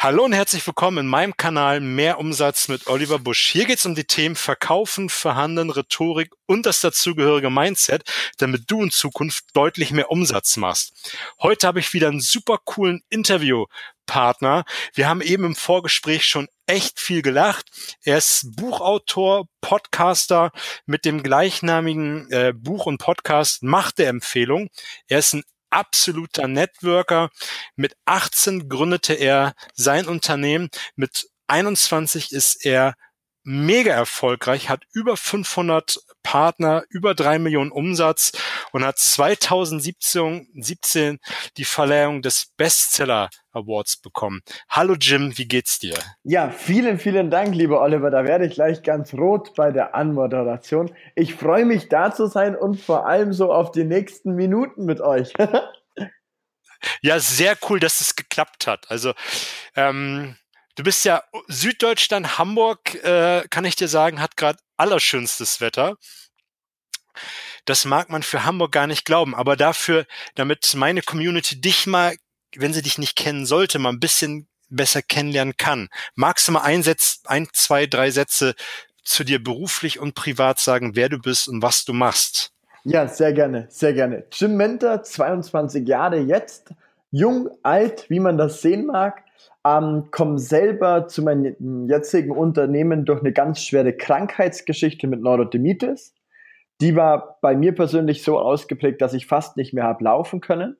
Hallo und herzlich willkommen in meinem Kanal Mehr Umsatz mit Oliver Busch. Hier geht es um die Themen Verkaufen, Verhandeln, Rhetorik und das dazugehörige Mindset, damit du in Zukunft deutlich mehr Umsatz machst. Heute habe ich wieder einen super coolen Interviewpartner. Wir haben eben im Vorgespräch schon echt viel gelacht. Er ist Buchautor, Podcaster mit dem gleichnamigen äh, Buch und Podcast Macht der Empfehlung. Er ist ein absoluter Networker. Mit 18 gründete er sein Unternehmen. Mit 21 ist er mega erfolgreich, hat über 500 Partner, über drei Millionen Umsatz und hat 2017 17 die Verleihung des Bestseller Awards bekommen. Hallo Jim, wie geht's dir? Ja, vielen, vielen Dank, lieber Oliver. Da werde ich gleich ganz rot bei der Anmoderation. Ich freue mich da zu sein und vor allem so auf die nächsten Minuten mit euch. ja, sehr cool, dass es geklappt hat. Also ähm, Du bist ja Süddeutschland, Hamburg, äh, kann ich dir sagen, hat gerade allerschönstes Wetter. Das mag man für Hamburg gar nicht glauben, aber dafür, damit meine Community dich mal, wenn sie dich nicht kennen sollte, mal ein bisschen besser kennenlernen kann. Magst du mal ein, Setz, ein zwei, drei Sätze zu dir beruflich und privat sagen, wer du bist und was du machst? Ja, sehr gerne, sehr gerne. Jim Mentor, 22 Jahre jetzt, jung, alt, wie man das sehen mag, ähm, komme selber zu meinem jetzigen Unternehmen durch eine ganz schwere Krankheitsgeschichte mit Neurodermitis. Die war bei mir persönlich so ausgeprägt, dass ich fast nicht mehr habe laufen können.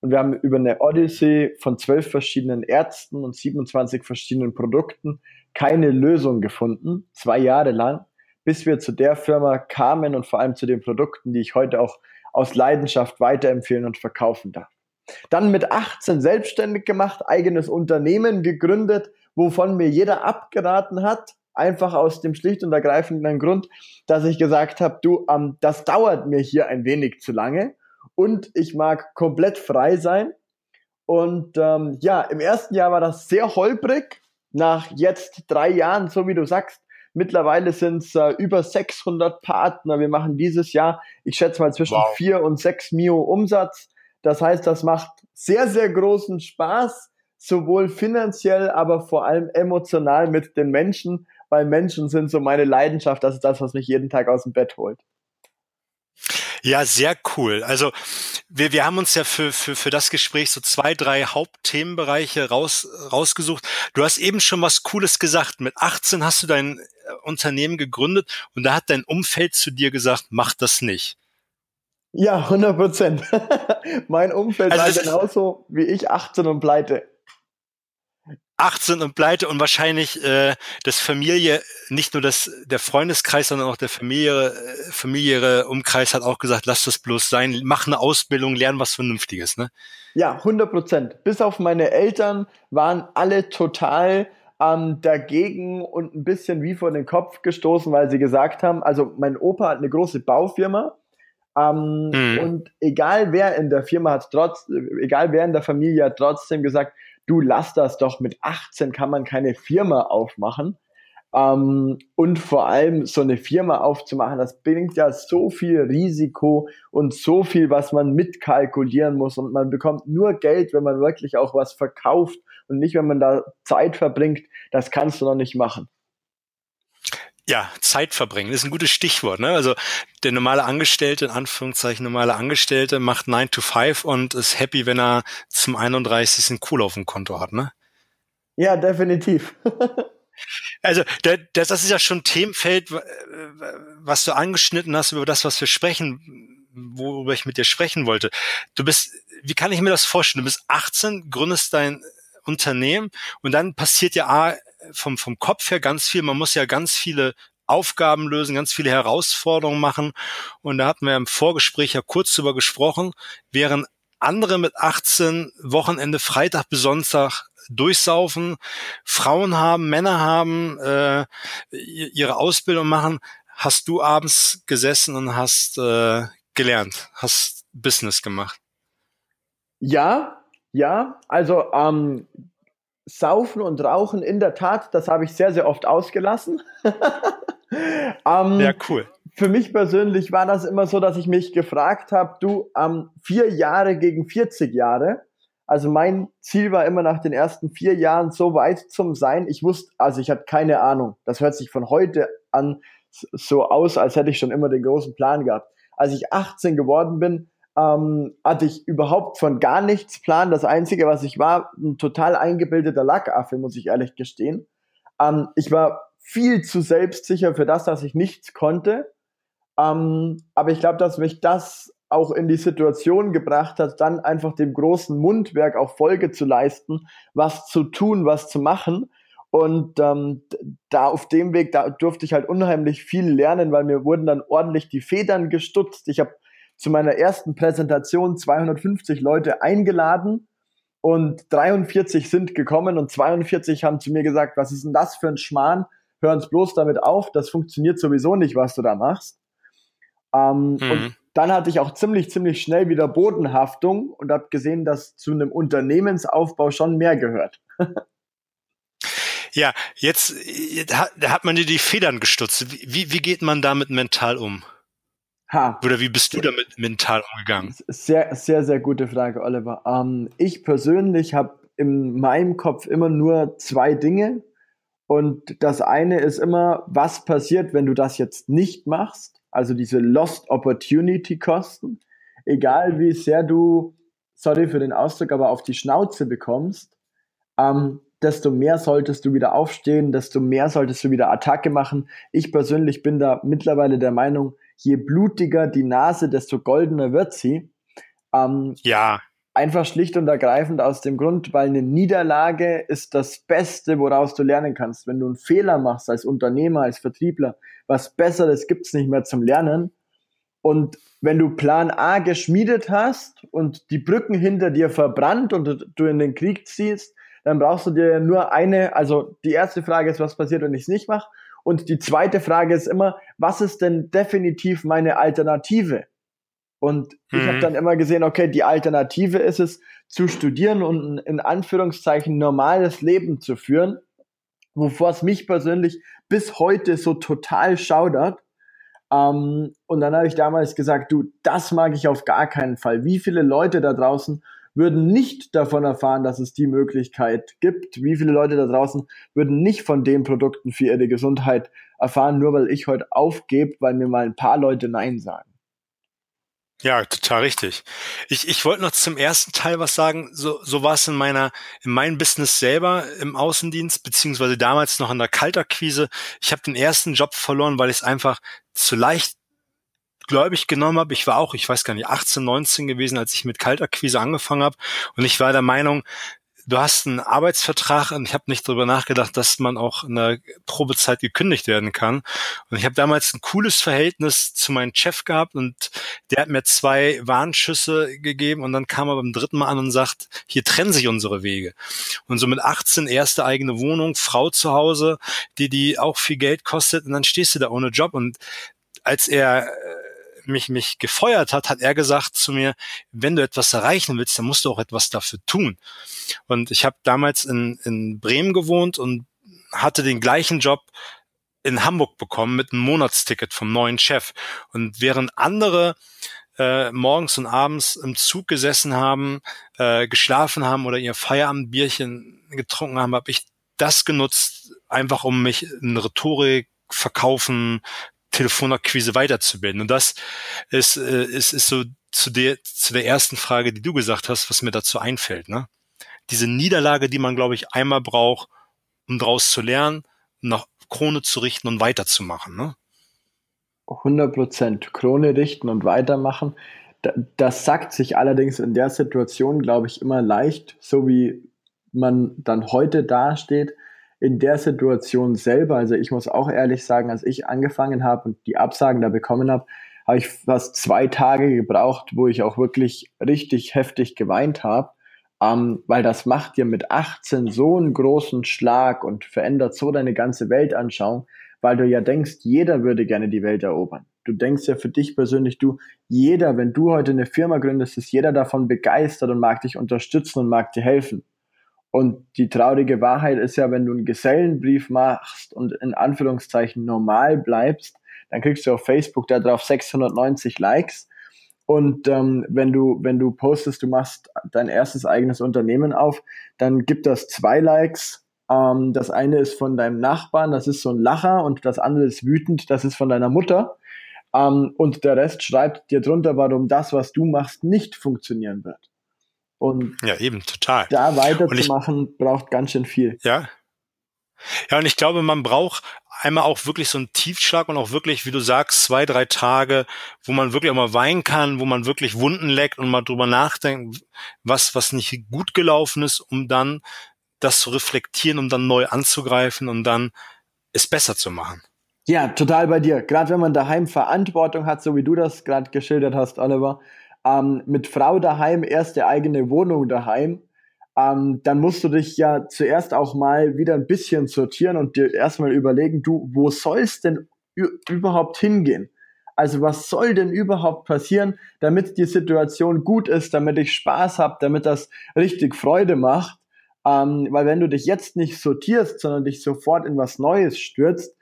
Und wir haben über eine Odyssey von zwölf verschiedenen Ärzten und 27 verschiedenen Produkten keine Lösung gefunden, zwei Jahre lang, bis wir zu der Firma kamen und vor allem zu den Produkten, die ich heute auch aus Leidenschaft weiterempfehlen und verkaufen darf. Dann mit 18 selbstständig gemacht, eigenes Unternehmen gegründet, wovon mir jeder abgeraten hat, einfach aus dem schlicht und ergreifenden Grund, dass ich gesagt habe, du, ähm, das dauert mir hier ein wenig zu lange und ich mag komplett frei sein. Und ähm, ja, im ersten Jahr war das sehr holprig. Nach jetzt drei Jahren, so wie du sagst, mittlerweile sind es äh, über 600 Partner. Wir machen dieses Jahr, ich schätze mal zwischen wow. 4 und 6 Mio Umsatz. Das heißt, das macht sehr, sehr großen Spaß, sowohl finanziell, aber vor allem emotional mit den Menschen, weil Menschen sind so meine Leidenschaft. Das ist das, was mich jeden Tag aus dem Bett holt. Ja, sehr cool. Also wir, wir haben uns ja für, für, für das Gespräch so zwei, drei Hauptthemenbereiche raus, rausgesucht. Du hast eben schon was Cooles gesagt. Mit 18 hast du dein äh, Unternehmen gegründet und da hat dein Umfeld zu dir gesagt, mach das nicht. Ja, 100 Prozent. mein Umfeld also war genauso wie ich 18 und pleite. 18 und pleite und wahrscheinlich äh, das Familie, nicht nur das, der Freundeskreis, sondern auch der familiäre, äh, familiäre Umkreis hat auch gesagt, lass das bloß sein, mach eine Ausbildung, lern was Vernünftiges, ne? Ja, 100 Prozent. Bis auf meine Eltern waren alle total ähm, dagegen und ein bisschen wie vor den Kopf gestoßen, weil sie gesagt haben, also mein Opa hat eine große Baufirma ähm, mhm. Und egal wer in der Firma hat trotz, egal wer in der Familie hat trotzdem gesagt, du lass das doch, mit 18 kann man keine Firma aufmachen. Ähm, und vor allem so eine Firma aufzumachen, das bringt ja so viel Risiko und so viel, was man mitkalkulieren muss. Und man bekommt nur Geld, wenn man wirklich auch was verkauft und nicht, wenn man da Zeit verbringt. Das kannst du noch nicht machen. Ja, Zeit verbringen ist ein gutes Stichwort. Ne? Also der normale Angestellte, in Anführungszeichen normale Angestellte, macht 9 to 5 und ist happy, wenn er zum 31. ein Cool auf dem Konto hat, ne? Ja, definitiv. also der, das ist ja schon ein Themenfeld, was du angeschnitten hast über das, was wir sprechen, worüber ich mit dir sprechen wollte. Du bist, wie kann ich mir das vorstellen? Du bist 18, gründest dein Unternehmen und dann passiert ja A, vom, vom Kopf her ganz viel. Man muss ja ganz viele Aufgaben lösen, ganz viele Herausforderungen machen. Und da hatten wir im Vorgespräch ja kurz drüber gesprochen, während andere mit 18 Wochenende Freitag bis Sonntag durchsaufen, Frauen haben, Männer haben, äh, ihre Ausbildung machen, hast du abends gesessen und hast äh, gelernt, hast Business gemacht. Ja, ja, also ähm, Saufen und Rauchen in der Tat, das habe ich sehr, sehr oft ausgelassen. ähm, ja, cool. Für mich persönlich war das immer so, dass ich mich gefragt habe, du, ähm, vier Jahre gegen 40 Jahre, Also mein Ziel war immer nach den ersten vier Jahren so weit zum Sein. Ich wusste, also ich hatte keine Ahnung. Das hört sich von heute an so aus, als hätte ich schon immer den großen Plan gehabt. Als ich 18 geworden bin, ähm, hatte ich überhaupt von gar nichts Plan. Das Einzige, was ich war, ein total eingebildeter Lackaffe, muss ich ehrlich gestehen. Ähm, ich war viel zu selbstsicher für das, dass ich nichts konnte. Ähm, aber ich glaube, dass mich das auch in die Situation gebracht hat, dann einfach dem großen Mundwerk auch Folge zu leisten, was zu tun, was zu machen. Und ähm, da auf dem Weg, da durfte ich halt unheimlich viel lernen, weil mir wurden dann ordentlich die Federn gestutzt. Ich habe zu meiner ersten Präsentation 250 Leute eingeladen und 43 sind gekommen und 42 haben zu mir gesagt, was ist denn das für ein Schmarrn? Hör uns bloß damit auf, das funktioniert sowieso nicht, was du da machst. Ähm, mhm. Und dann hatte ich auch ziemlich, ziemlich schnell wieder Bodenhaftung und habe gesehen, dass zu einem Unternehmensaufbau schon mehr gehört. ja, jetzt da hat man dir die Federn gestutzt. Wie, wie geht man damit mental um? Ha. Oder wie bist du damit mental umgegangen? Sehr, sehr, sehr gute Frage, Oliver. Ähm, ich persönlich habe in meinem Kopf immer nur zwei Dinge. Und das eine ist immer, was passiert, wenn du das jetzt nicht machst? also diese Lost Opportunity Kosten, egal wie sehr du, sorry für den Ausdruck, aber auf die Schnauze bekommst, ähm, desto mehr solltest du wieder aufstehen, desto mehr solltest du wieder Attacke machen. Ich persönlich bin da mittlerweile der Meinung, je blutiger die Nase, desto goldener wird sie. Ähm, ja. Einfach schlicht und ergreifend aus dem Grund, weil eine Niederlage ist das Beste, woraus du lernen kannst. Wenn du einen Fehler machst als Unternehmer, als Vertriebler, was Besseres gibt's nicht mehr zum Lernen. Und wenn du Plan A geschmiedet hast und die Brücken hinter dir verbrannt und du in den Krieg ziehst, dann brauchst du dir nur eine, also die erste Frage ist, was passiert, wenn ich es nicht mache? Und die zweite Frage ist immer, was ist denn definitiv meine Alternative? Und ich mhm. habe dann immer gesehen, okay, die Alternative ist es, zu studieren und ein, in Anführungszeichen normales Leben zu führen, wovor es mich persönlich bis heute so total schaudert. Ähm, und dann habe ich damals gesagt, du, das mag ich auf gar keinen Fall. Wie viele Leute da draußen würden nicht davon erfahren, dass es die Möglichkeit gibt? Wie viele Leute da draußen würden nicht von den Produkten für ihre Gesundheit erfahren, nur weil ich heute aufgebe, weil mir mal ein paar Leute Nein sagen? Ja, total richtig. Ich, ich wollte noch zum ersten Teil was sagen. So, so war es in meiner, in meinem Business selber im Außendienst, beziehungsweise damals noch in der Kaltakquise. Ich habe den ersten Job verloren, weil ich es einfach zu leicht gläubig genommen habe. Ich war auch, ich weiß gar nicht, 18, 19 gewesen, als ich mit Kaltakquise angefangen habe. Und ich war der Meinung, du hast einen Arbeitsvertrag und ich habe nicht darüber nachgedacht, dass man auch in der Probezeit gekündigt werden kann. Und ich habe damals ein cooles Verhältnis zu meinem Chef gehabt und der hat mir zwei Warnschüsse gegeben und dann kam er beim dritten Mal an und sagt, hier trennen sich unsere Wege. Und so mit 18 erste eigene Wohnung, Frau zu Hause, die die auch viel Geld kostet und dann stehst du da ohne Job und als er äh, mich, mich gefeuert hat, hat er gesagt zu mir, wenn du etwas erreichen willst, dann musst du auch etwas dafür tun. Und ich habe damals in, in Bremen gewohnt und hatte den gleichen Job in Hamburg bekommen mit einem Monatsticket vom neuen Chef. Und während andere äh, morgens und abends im Zug gesessen haben, äh, geschlafen haben oder ihr Feierabendbierchen getrunken haben, habe ich das genutzt, einfach um mich in Rhetorik, Verkaufen, Telefonakquise weiterzubilden. Und das ist, äh, ist, ist so zu der, zu der ersten Frage, die du gesagt hast, was mir dazu einfällt. Ne? Diese Niederlage, die man, glaube ich, einmal braucht, um daraus zu lernen, nach Krone zu richten und weiterzumachen. Ne? 100 Prozent. Krone richten und weitermachen. Das sagt sich allerdings in der Situation, glaube ich, immer leicht, so wie man dann heute dasteht in der Situation selber, also ich muss auch ehrlich sagen, als ich angefangen habe und die Absagen da bekommen habe, habe ich fast zwei Tage gebraucht, wo ich auch wirklich richtig heftig geweint habe, ähm, weil das macht dir mit 18 so einen großen Schlag und verändert so deine ganze Weltanschauung, weil du ja denkst, jeder würde gerne die Welt erobern. Du denkst ja für dich persönlich, du, jeder, wenn du heute eine Firma gründest, ist jeder davon begeistert und mag dich unterstützen und mag dir helfen. Und die traurige Wahrheit ist ja, wenn du einen Gesellenbrief machst und in Anführungszeichen normal bleibst, dann kriegst du auf Facebook da drauf 690 Likes. Und ähm, wenn du, wenn du postest, du machst dein erstes eigenes Unternehmen auf, dann gibt das zwei Likes. Ähm, das eine ist von deinem Nachbarn, das ist so ein Lacher, und das andere ist wütend, das ist von deiner Mutter. Ähm, und der Rest schreibt dir drunter, warum das, was du machst, nicht funktionieren wird. Und ja, eben, total. Da weiterzumachen, braucht ganz schön viel. Ja. Ja, und ich glaube, man braucht einmal auch wirklich so einen Tiefschlag und auch wirklich, wie du sagst, zwei, drei Tage, wo man wirklich auch mal weinen kann, wo man wirklich Wunden leckt und mal drüber nachdenkt, was, was nicht gut gelaufen ist, um dann das zu reflektieren, um dann neu anzugreifen und dann es besser zu machen. Ja, total bei dir. Gerade wenn man daheim Verantwortung hat, so wie du das gerade geschildert hast, Oliver, ähm, mit Frau daheim, erste eigene Wohnung daheim, ähm, dann musst du dich ja zuerst auch mal wieder ein bisschen sortieren und dir erstmal überlegen, du, wo soll denn überhaupt hingehen? Also was soll denn überhaupt passieren, damit die Situation gut ist, damit ich Spaß habe, damit das richtig Freude macht? Ähm, weil wenn du dich jetzt nicht sortierst, sondern dich sofort in was Neues stürzt,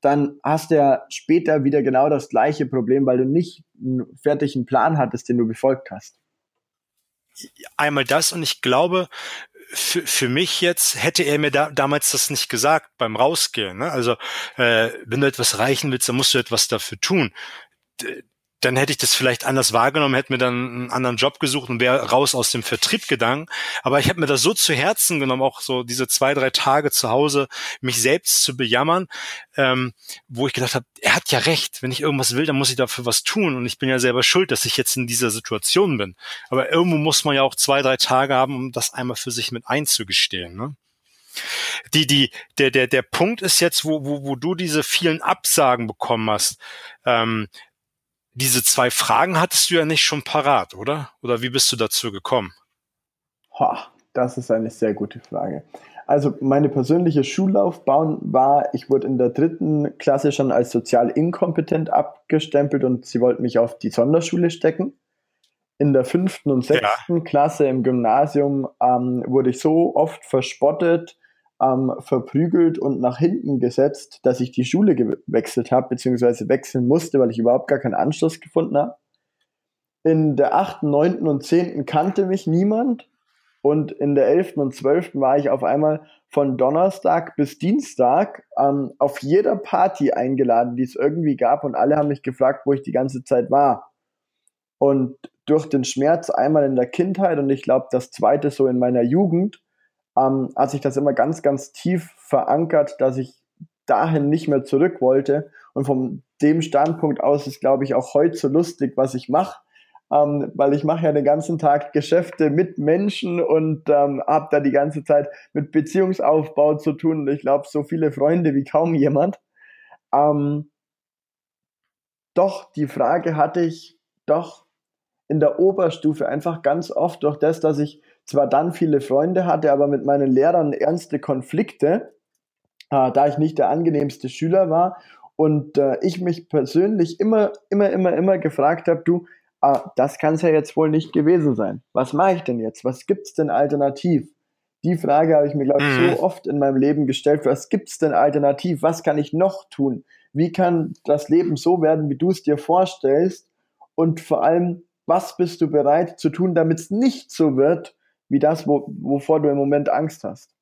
dann hast du ja später wieder genau das gleiche Problem, weil du nicht einen fertigen Plan hattest, den du befolgt hast einmal das und ich glaube, für, für mich jetzt hätte er mir da, damals das nicht gesagt beim Rausgehen. Ne? Also äh, wenn du etwas reichen willst, dann musst du etwas dafür tun dann hätte ich das vielleicht anders wahrgenommen, hätte mir dann einen anderen Job gesucht und wäre raus aus dem Vertrieb gegangen. Aber ich habe mir das so zu Herzen genommen, auch so diese zwei, drei Tage zu Hause, mich selbst zu bejammern, ähm, wo ich gedacht habe, er hat ja recht, wenn ich irgendwas will, dann muss ich dafür was tun. Und ich bin ja selber schuld, dass ich jetzt in dieser Situation bin. Aber irgendwo muss man ja auch zwei, drei Tage haben, um das einmal für sich mit einzugestehen. Ne? Die, die, der, der, der Punkt ist jetzt, wo, wo, wo du diese vielen Absagen bekommen hast. Ähm, diese zwei Fragen hattest du ja nicht schon parat, oder? Oder wie bist du dazu gekommen? Ha, das ist eine sehr gute Frage. Also meine persönliche Schullaufbahn war, ich wurde in der dritten Klasse schon als sozial inkompetent abgestempelt und sie wollten mich auf die Sonderschule stecken. In der fünften und sechsten ja. Klasse im Gymnasium ähm, wurde ich so oft verspottet, ähm, verprügelt und nach hinten gesetzt, dass ich die Schule gewechselt habe, beziehungsweise wechseln musste, weil ich überhaupt gar keinen Anschluss gefunden habe. In der achten, neunten und zehnten kannte mich niemand. Und in der elften und zwölften war ich auf einmal von Donnerstag bis Dienstag ähm, auf jeder Party eingeladen, die es irgendwie gab. Und alle haben mich gefragt, wo ich die ganze Zeit war. Und durch den Schmerz einmal in der Kindheit und ich glaube das zweite so in meiner Jugend, ähm, hat sich das immer ganz, ganz tief verankert, dass ich dahin nicht mehr zurück wollte. Und von dem Standpunkt aus ist, glaube ich, auch heute so lustig, was ich mache. Ähm, weil ich mache ja den ganzen Tag Geschäfte mit Menschen und ähm, habe da die ganze Zeit mit Beziehungsaufbau zu tun. Und ich glaube, so viele Freunde wie kaum jemand. Ähm, doch, die Frage hatte ich doch in der Oberstufe einfach ganz oft durch das, dass ich zwar dann viele Freunde hatte, aber mit meinen Lehrern ernste Konflikte, äh, da ich nicht der angenehmste Schüler war und äh, ich mich persönlich immer, immer, immer, immer gefragt habe, du, äh, das kann es ja jetzt wohl nicht gewesen sein. Was mache ich denn jetzt? Was gibt's denn alternativ? Die Frage habe ich mir, glaube ich, mhm. so oft in meinem Leben gestellt. Was gibt's denn alternativ? Was kann ich noch tun? Wie kann das Leben so werden, wie du es dir vorstellst? Und vor allem, was bist du bereit zu tun, damit es nicht so wird, wie das, wo, wovor du im Moment Angst hast.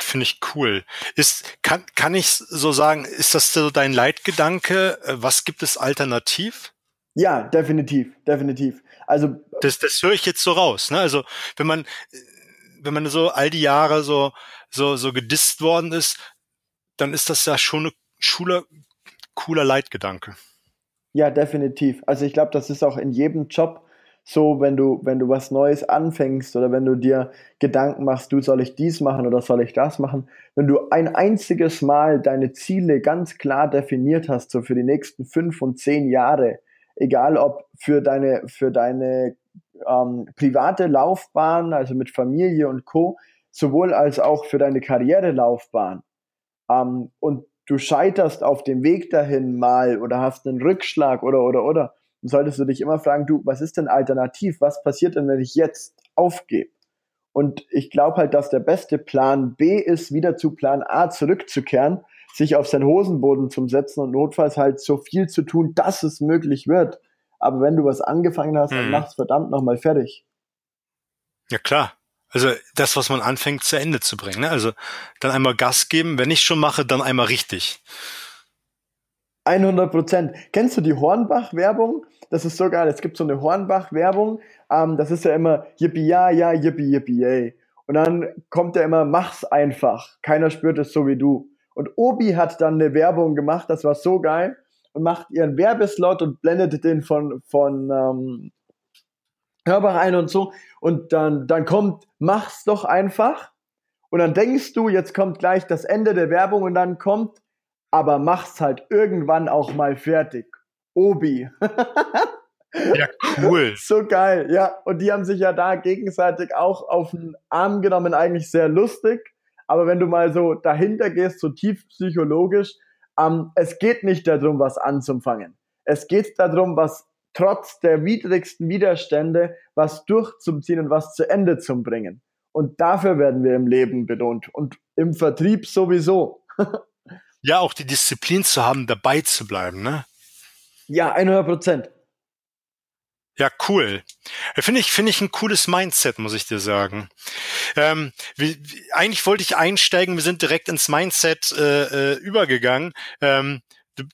Finde ich cool. Ist, kann, kann ich so sagen, ist das so dein Leitgedanke? Was gibt es alternativ? Ja, definitiv, definitiv. Also das, das höre ich jetzt so raus. Ne? Also wenn man, wenn man so all die Jahre so so so gedisst worden ist, dann ist das ja schon ein Schule, cooler Leitgedanke. Ja, definitiv. Also ich glaube, das ist auch in jedem Job so, wenn du, wenn du was Neues anfängst oder wenn du dir Gedanken machst, du soll ich dies machen oder soll ich das machen, wenn du ein einziges Mal deine Ziele ganz klar definiert hast, so für die nächsten fünf und zehn Jahre, egal ob für deine, für deine ähm, private Laufbahn, also mit Familie und Co., sowohl als auch für deine Karrierelaufbahn. Ähm, und du scheiterst auf dem Weg dahin mal oder hast einen Rückschlag oder, oder, oder, solltest du dich immer fragen, du, was ist denn alternativ? Was passiert denn, wenn ich jetzt aufgebe? Und ich glaube halt, dass der beste Plan B ist, wieder zu Plan A zurückzukehren, sich auf seinen Hosenboden zu setzen und notfalls halt so viel zu tun, dass es möglich wird. aber wenn du was angefangen hast, dann Mhm. mach's verdammt nochmal fertig. Ja, klar. Also das, was man anfängt, zu Ende zu bringen. Ne? Also dann einmal Gas geben. Wenn ich schon mache, dann einmal richtig. 100 Prozent. Kennst du die Hornbach-Werbung? Das ist so geil. Es gibt so eine Hornbach-Werbung. Ähm, das ist ja immer Yippie ja, ja, Yippie, Yippie, yay. Und dann kommt ja immer, mach's einfach. Keiner spürt es so wie du. Und Obi hat dann eine Werbung gemacht, das war so geil. Und macht ihren Werbeslot und blendet den von, von ähm, Hörbach ein und so. Und dann, dann kommt, mach's doch einfach. Und dann denkst du, jetzt kommt gleich das Ende der Werbung und dann kommt, aber mach's halt irgendwann auch mal fertig. Obi. Ja, cool. so geil, ja. Und die haben sich ja da gegenseitig auch auf den Arm genommen, eigentlich sehr lustig. Aber wenn du mal so dahinter gehst, so tief psychologisch, ähm, es geht nicht darum, was anzufangen. Es geht darum, was trotz der widrigsten Widerstände, was durchzuziehen und was zu Ende zu bringen. Und dafür werden wir im Leben belohnt. Und im Vertrieb sowieso. Ja, auch die Disziplin zu haben, dabei zu bleiben. Ne? Ja, 100 Prozent. Ja, cool. Finde ich, finde ich ein cooles Mindset, muss ich dir sagen. Ähm, wie, eigentlich wollte ich einsteigen, wir sind direkt ins Mindset äh, äh, übergegangen. Ähm, du,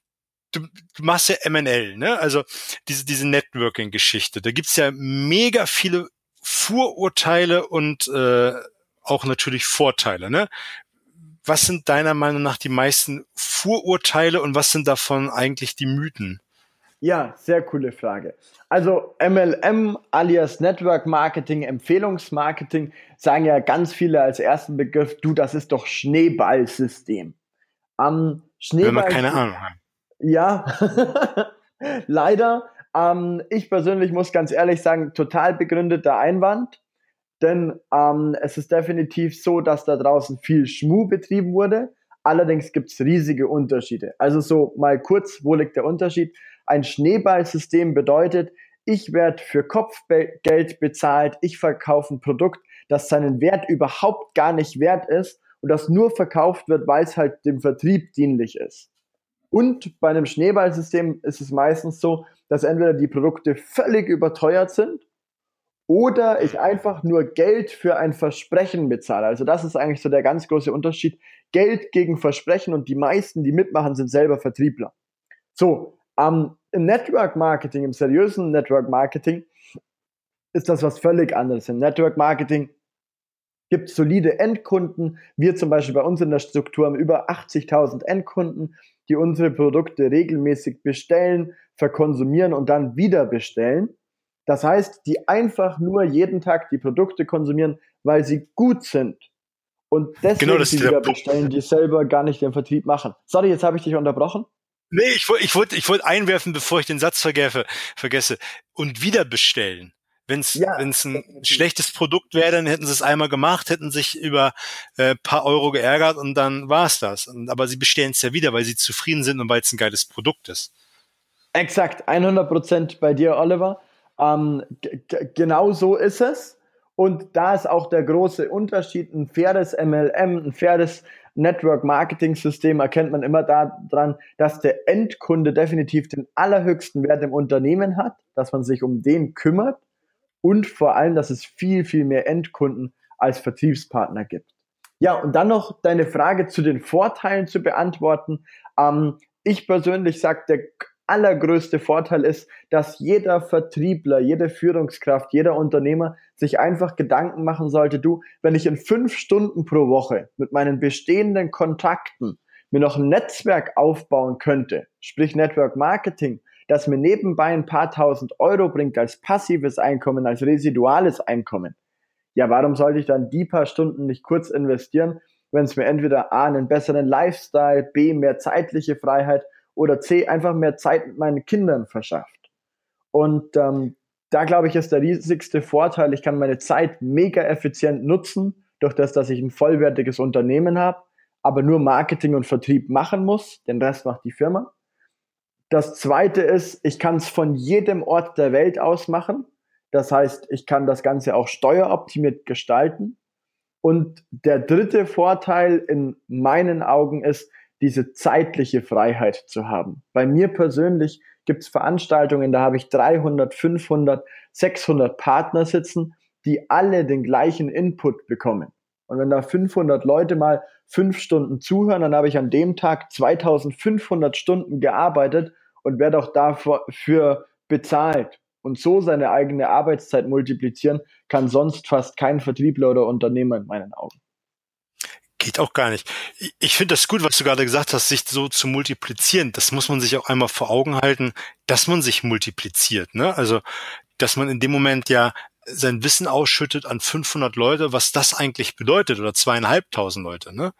du, du machst ja MNL, ne? Also diese, diese Networking-Geschichte. Da gibt's ja mega viele Vorurteile und äh, auch natürlich Vorteile, ne? Was sind deiner Meinung nach die meisten Vorurteile und was sind davon eigentlich die Mythen? Ja, sehr coole Frage. Also MLM alias Network Marketing, Empfehlungsmarketing, sagen ja ganz viele als ersten Begriff, du, das ist doch Schneeballsystem. Am Wenn man keine Ahnung hat. Ja, leider. Ähm, ich persönlich muss ganz ehrlich sagen, total begründeter Einwand. Denn ähm, es ist definitiv so, dass da draußen viel Schmu betrieben wurde. Allerdings gibt es riesige Unterschiede. Also so mal kurz, wo liegt der Unterschied? Ein Schneeballsystem bedeutet, ich werde für Kopfgeld bezahlt, ich verkaufe ein Produkt, das seinen Wert überhaupt gar nicht wert ist und das nur verkauft wird, weil es halt dem Vertrieb dienlich ist. Und bei einem Schneeballsystem ist es meistens so, dass entweder die Produkte völlig überteuert sind oder ich einfach nur Geld für ein Versprechen bezahle. Also das ist eigentlich so der ganz große Unterschied. Geld gegen Versprechen und die meisten, die mitmachen, sind selber Vertriebler. So, ähm, im Network Marketing, im seriösen Network Marketing ist das was völlig anderes. Im Network Marketing gibt es solide Endkunden. Wir zum Beispiel bei uns in der Struktur haben über 80.000 Endkunden, die unsere Produkte regelmäßig bestellen, verkonsumieren und dann wieder bestellen. Das heißt, die einfach nur jeden Tag die Produkte konsumieren, weil sie gut sind. Und deswegen Genau, das der wieder bestellen, die selber gar nicht den Vertrieb machen. Sorry, jetzt habe ich dich unterbrochen. Nee, ich wollte ich wollt, ich wollt einwerfen, bevor ich den Satz vergesse, vergesse. Und wieder bestellen. Wenn es Ja. wenn's ein schlechtes Produkt wäre, dann hätten sie es einmal gemacht, hätten sich über äh, paar Euro geärgert und dann war's das. Und, aber sie bestellen es ja wieder, weil sie zufrieden sind und weil es ein geiles Produkt ist. Exakt, 100% bei dir, Oliver. Ähm, genau so ist es. Und da ist auch der große Unterschied. Ein faires MLM, ein faires Network-Marketing-System erkennt man immer daran, dass der Endkunde definitiv den allerhöchsten Wert im Unternehmen hat, dass man sich um den kümmert und vor allem, dass es viel, viel mehr Endkunden als Vertriebspartner gibt. Ja, und dann noch deine Frage zu den Vorteilen zu beantworten. Ähm, ich persönlich sage, der allergrößte Vorteil ist, dass jeder Vertriebler, jede Führungskraft, jeder Unternehmer sich einfach Gedanken machen sollte, du, wenn ich in fünf Stunden pro Woche mit meinen bestehenden Kontakten mir noch ein Netzwerk aufbauen könnte, sprich Network Marketing, das mir nebenbei ein paar tausend Euro bringt als passives Einkommen, als residuales Einkommen, ja, warum sollte ich dann die paar Stunden nicht kurz investieren, wenn es mir entweder A, einen besseren Lifestyle, B, mehr zeitliche Freiheit oder C, einfach mehr Zeit mit meinen Kindern verschafft. Und ähm, da glaube ich, ist der riesigste Vorteil, ich kann meine Zeit mega effizient nutzen, durch das, dass ich ein vollwertiges Unternehmen habe, aber nur Marketing und Vertrieb machen muss, den Rest macht die Firma. Das zweite ist, ich kann es von jedem Ort der Welt aus machen. Das heißt, ich kann das Ganze auch steueroptimiert gestalten. Und der dritte Vorteil in meinen Augen ist, diese zeitliche Freiheit zu haben. Bei mir persönlich gibt es Veranstaltungen, da habe ich 300, 500, 600 Partner sitzen, die alle den gleichen Input bekommen. Und wenn da 500 Leute mal fünf Stunden zuhören, dann habe ich an dem Tag 2500 Stunden gearbeitet und werde auch dafür bezahlt. Und so seine eigene Arbeitszeit multiplizieren, kann sonst fast kein Vertriebler oder Unternehmer in meinen Augen. Geht auch gar nicht. Ich finde das gut, was du gerade gesagt hast, sich so zu multiplizieren. Das muss man sich auch einmal vor Augen halten, dass man sich multipliziert. Ne? Also, dass man in dem Moment ja sein Wissen ausschüttet an 500 Leute, was das eigentlich bedeutet oder zweieinhalbtausend Leute. Ne?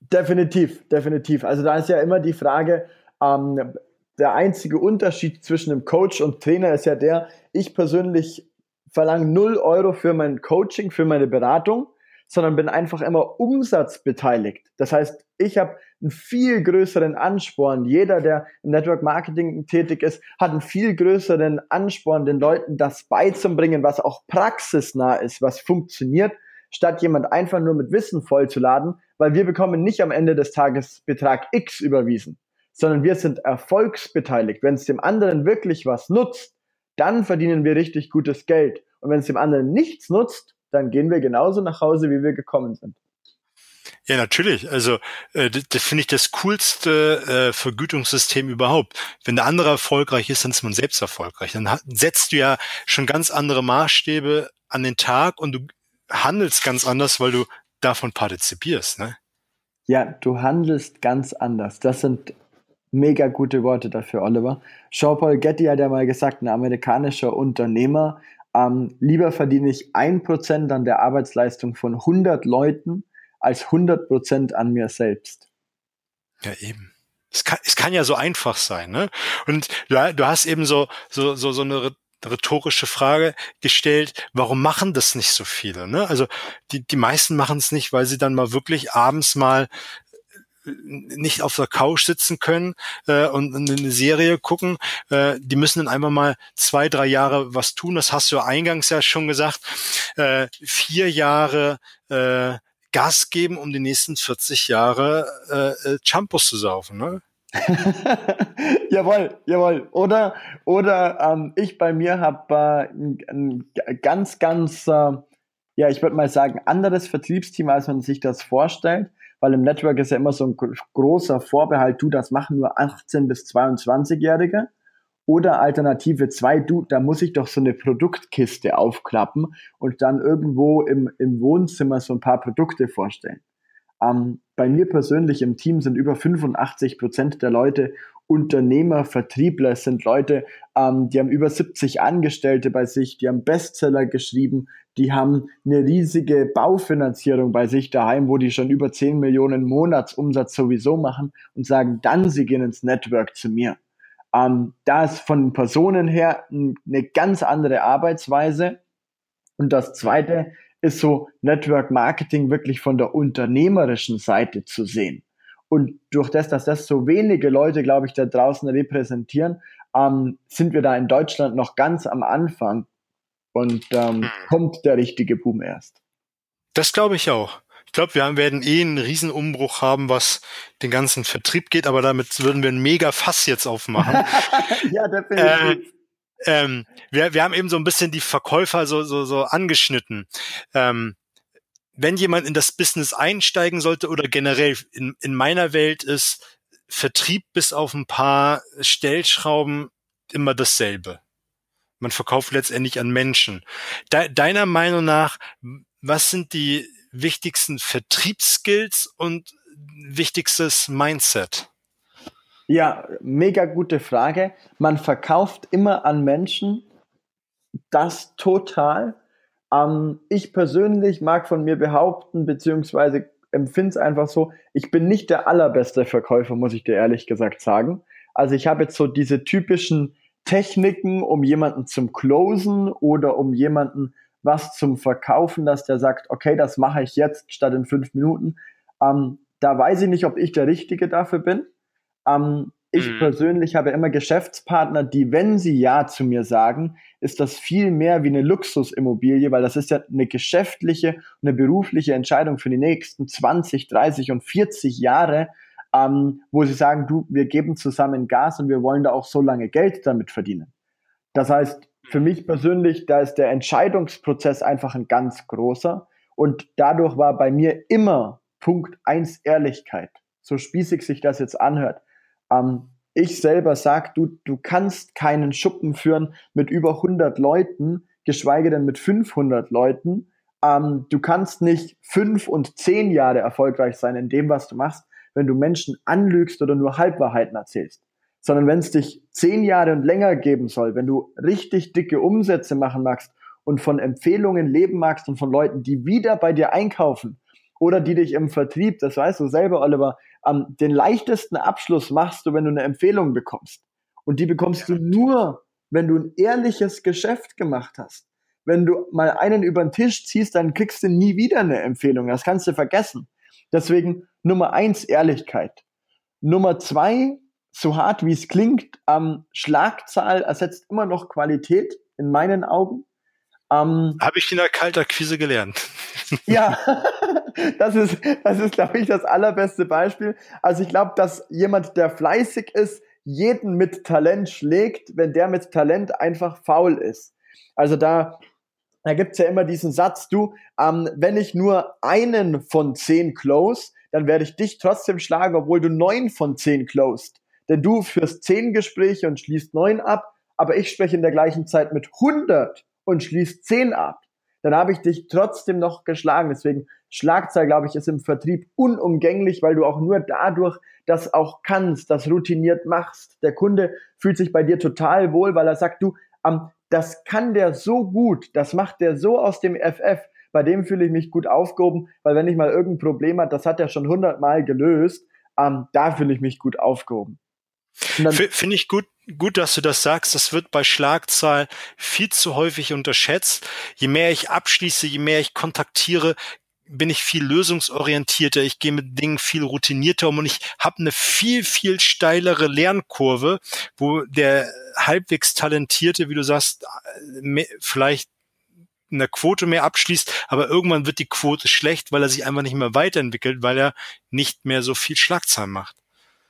Definitiv, definitiv. Also da ist ja immer die Frage, ähm, der einzige Unterschied zwischen einem Coach und Trainer ist ja der, ich persönlich verlange 0 Euro für mein Coaching, für meine Beratung, sondern bin einfach immer umsatzbeteiligt. Das heißt, ich habe einen viel größeren Ansporn. Jeder, der im Network Marketing tätig ist, hat einen viel größeren Ansporn, den Leuten das beizubringen, was auch praxisnah ist, was funktioniert, statt jemand einfach nur mit Wissen vollzuladen, weil wir bekommen nicht am Ende des Tages Betrag X überwiesen, sondern wir sind erfolgsbeteiligt. Wenn es dem anderen wirklich was nutzt, dann verdienen wir richtig gutes Geld. Und wenn es dem anderen nichts nutzt, dann gehen wir genauso nach Hause, wie wir gekommen sind. Ja, natürlich. Also äh, das, finde ich das coolste äh, Vergütungssystem überhaupt. Wenn der andere erfolgreich ist, dann ist man selbst erfolgreich. Dann hat, setzt du ja schon ganz andere Maßstäbe an den Tag und du handelst ganz anders, weil du davon partizipierst. Ne? Ja, du handelst ganz anders. Das sind Mega gute Worte dafür, Oliver. Jean-Paul Getty hat ja mal gesagt, ein amerikanischer Unternehmer, ähm, lieber verdiene ich ein Prozent an der Arbeitsleistung von 100 Leuten als 100 Prozent an mir selbst. Ja, eben. Es kann, es kann ja so einfach sein, ne? Und du, du hast eben so, so, so, so eine rhetorische Frage gestellt, warum machen das nicht so viele? Ne? Also die, die meisten machen es nicht, weil sie dann mal wirklich abends mal nicht auf der Couch sitzen können äh, und eine Serie gucken. Äh, die müssen dann einfach mal zwei, drei Jahre was tun. Das hast du eingangs ja schon gesagt. Äh, vier Jahre äh, Gas geben, um die nächsten 40 Jahre äh, äh, Champus zu saufen. Ne? jawohl, jawohl. Oder, oder ähm, ich bei mir habe äh, ein, ein, ganz, ganz, äh, ja, ich würde mal sagen, anderes Vertriebsteam, als man sich das vorstellt weil im Network ist ja immer so ein großer Vorbehalt, du, das machen nur 18- bis 22-Jährige. Oder Alternative 2, du, da muss ich doch so eine Produktkiste aufklappen und dann irgendwo im, im Wohnzimmer so ein paar Produkte vorstellen. Ähm, bei mir persönlich im Team sind über 85 Prozent der Leute Unternehmer, Vertriebler. Es sind Leute, ähm, die haben über 70 Angestellte bei sich, die haben Bestseller geschrieben, die haben eine riesige Baufinanzierung bei sich daheim, wo die schon über 10 Millionen Monatsumsatz sowieso machen und sagen, dann sie gehen ins Network zu mir. Ähm, da ist von Personen her eine ganz andere Arbeitsweise. Und das zweite ist so Network Marketing wirklich von der unternehmerischen Seite zu sehen. Und durch das, dass das so wenige Leute, glaube ich, da draußen repräsentieren, ähm, sind wir da in Deutschland noch ganz am Anfang und ähm, hm. kommt der richtige Boom erst. Das glaube ich auch. Ich glaube, wir werden eh einen Riesenumbruch haben, was den ganzen Vertrieb geht, aber damit würden wir einen mega Fass jetzt aufmachen. ja, definitiv. Äh, ähm, wir, wir haben eben so ein bisschen die Verkäufer so, so, so angeschnitten. Ähm, wenn jemand in das Business einsteigen sollte oder generell in, in meiner Welt ist Vertrieb bis auf ein paar Stellschrauben immer dasselbe. Man verkauft letztendlich an Menschen. De deiner Meinung nach, was sind die wichtigsten Vertriebsskills und wichtigstes Mindset? Ja, mega gute Frage. Man verkauft immer an Menschen. Das total. Ähm, ich persönlich mag von mir behaupten, beziehungsweise empfinde es einfach so, ich bin nicht der allerbeste Verkäufer, muss ich dir ehrlich gesagt sagen. Also ich habe jetzt so diese typischen Techniken, um jemanden zum Closen oder um jemanden was zum Verkaufen, dass der sagt, okay, das mache ich jetzt statt in fünf Minuten. Ähm, da weiß ich nicht, ob ich der Richtige dafür bin. Ähm, ich mhm. persönlich habe immer Geschäftspartner, die, wenn sie Ja zu mir sagen, ist das viel mehr wie eine Luxusimmobilie, weil das ist ja eine geschäftliche, eine berufliche Entscheidung für die nächsten 20, 30 und 40 Jahre. ähm, wo sie sagen, du, wir geben zusammen Gas und wir wollen da auch so lange Geld damit verdienen. Das heißt, für mich persönlich, da ist der Entscheidungsprozess einfach ein ganz großer und dadurch war bei mir immer Punkt eins Ehrlichkeit. So spießig sich das jetzt anhört. Ähm, ich selber sag, du, du kannst keinen Schuppen führen mit über 100 Leuten, geschweige denn mit 500 Leuten. Ähm, du kannst nicht fünf und zehn Jahre erfolgreich sein in dem, was du machst, wenn du Menschen anlügst oder nur Halbwahrheiten erzählst. Sondern wenn es dich zehn Jahre und länger geben soll, wenn du richtig dicke Umsätze machen magst und von Empfehlungen leben magst und von Leuten, die wieder bei dir einkaufen oder die dich im Vertrieb, das weißt du selber, Oliver, ähm, den leichtesten Abschluss machst du, wenn du eine Empfehlung bekommst. Und die bekommst du nur, wenn du ein ehrliches Geschäft gemacht hast. Wenn du mal einen über den Tisch ziehst, dann kriegst du nie wieder eine Empfehlung. Das kannst du vergessen. Deswegen Nummer eins, Ehrlichkeit. Nummer zwei, so hart wie es klingt, ähm, Schlagzahl ersetzt immer noch Qualität in meinen Augen. Ähm, Habe ich in der Kaltakquise gelernt. ja, das ist, das ist, glaube ich, das allerbeste Beispiel. Also ich glaube, dass jemand, der fleißig ist, jeden mit Talent schlägt, wenn der mit Talent einfach faul ist. Also da, da gibt's ja immer diesen Satz, du, ähm, wenn ich nur einen von zehn close, dann werde ich dich trotzdem schlagen, obwohl du neun von zehn closed. Denn du führst zehn Gespräche und schließt neun ab, aber ich spreche in der gleichen Zeit mit 100 und schließt zehn ab. Dann habe ich dich trotzdem noch geschlagen. Deswegen Schlagzahl, glaube ich, ist im Vertrieb unumgänglich, weil du auch nur dadurch das auch kannst, das routiniert machst. Der Kunde fühlt sich bei dir total wohl, weil er sagt, du, ähm, das kann der so gut, das macht der so aus dem FF, bei dem fühle ich mich gut aufgehoben, weil wenn ich mal irgendein Problem hat, das hat er schon hundertmal gelöst, ähm, da fühle ich mich gut aufgehoben. Finde ich gut, gut, dass du das sagst. Das wird bei Schlagzahl viel zu häufig unterschätzt. Je mehr ich abschließe, je mehr ich kontaktiere, bin ich viel lösungsorientierter, ich gehe mit Dingen viel routinierter um und ich habe eine viel, viel steilere Lernkurve, wo der halbwegs talentierte, wie du sagst, vielleicht eine Quote mehr abschließt, aber irgendwann wird die Quote schlecht, weil er sich einfach nicht mehr weiterentwickelt, weil er nicht mehr so viel Schlagzahlen macht.